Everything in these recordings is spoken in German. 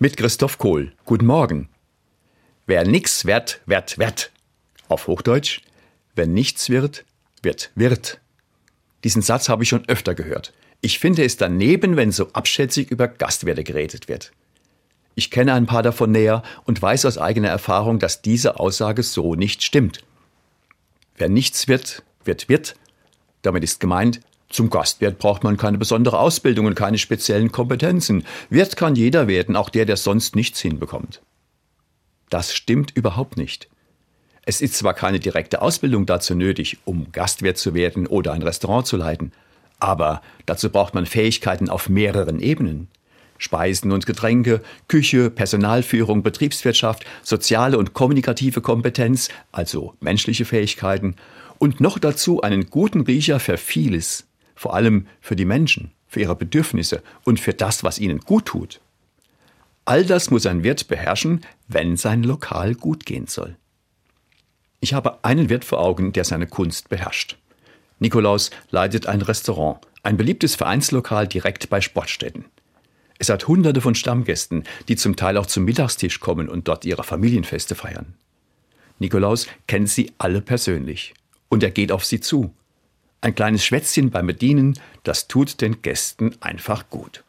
mit Christoph Kohl. Guten Morgen. Wer nix wird, wird, wird. Auf Hochdeutsch, wer nichts wird, wird, wird. Diesen Satz habe ich schon öfter gehört. Ich finde es daneben, wenn so abschätzig über Gastwerte geredet wird. Ich kenne ein paar davon näher und weiß aus eigener Erfahrung, dass diese Aussage so nicht stimmt. Wer nichts wird, wird, wird. Damit ist gemeint, zum Gastwirt braucht man keine besondere Ausbildung und keine speziellen Kompetenzen. Wirt kann jeder werden, auch der, der sonst nichts hinbekommt. Das stimmt überhaupt nicht. Es ist zwar keine direkte Ausbildung dazu nötig, um Gastwirt zu werden oder ein Restaurant zu leiten, aber dazu braucht man Fähigkeiten auf mehreren Ebenen. Speisen und Getränke, Küche, Personalführung, Betriebswirtschaft, soziale und kommunikative Kompetenz, also menschliche Fähigkeiten, und noch dazu einen guten Riecher für vieles, vor allem für die Menschen, für ihre Bedürfnisse und für das, was ihnen gut tut. All das muss ein Wirt beherrschen, wenn sein Lokal gut gehen soll. Ich habe einen Wirt vor Augen, der seine Kunst beherrscht. Nikolaus leitet ein Restaurant, ein beliebtes Vereinslokal direkt bei Sportstätten. Es hat hunderte von Stammgästen, die zum Teil auch zum Mittagstisch kommen und dort ihre Familienfeste feiern. Nikolaus kennt sie alle persönlich. Und er geht auf sie zu. Ein kleines Schwätzchen beim Bedienen, das tut den Gästen einfach gut.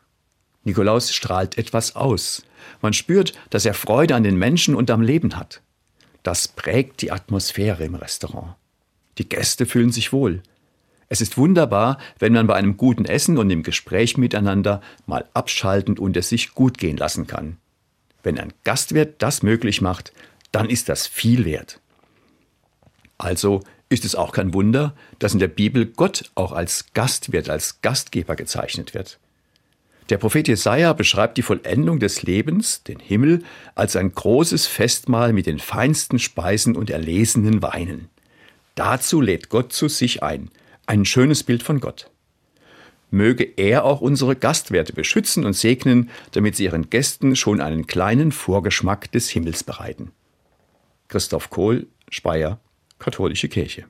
Nikolaus strahlt etwas aus. Man spürt, dass er Freude an den Menschen und am Leben hat. Das prägt die Atmosphäre im Restaurant. Die Gäste fühlen sich wohl. Es ist wunderbar, wenn man bei einem guten Essen und im Gespräch miteinander mal abschalten und es sich gut gehen lassen kann. Wenn ein Gastwirt das möglich macht, dann ist das viel wert. Also ist es auch kein Wunder, dass in der Bibel Gott auch als Gastwirt, als Gastgeber gezeichnet wird. Der Prophet Jesaja beschreibt die Vollendung des Lebens, den Himmel, als ein großes Festmahl mit den feinsten Speisen und erlesenen Weinen. Dazu lädt Gott zu sich ein, ein schönes Bild von Gott. Möge er auch unsere Gastwerte beschützen und segnen, damit sie ihren Gästen schon einen kleinen Vorgeschmack des Himmels bereiten. Christoph Kohl, Speyer, Katholische Kirche.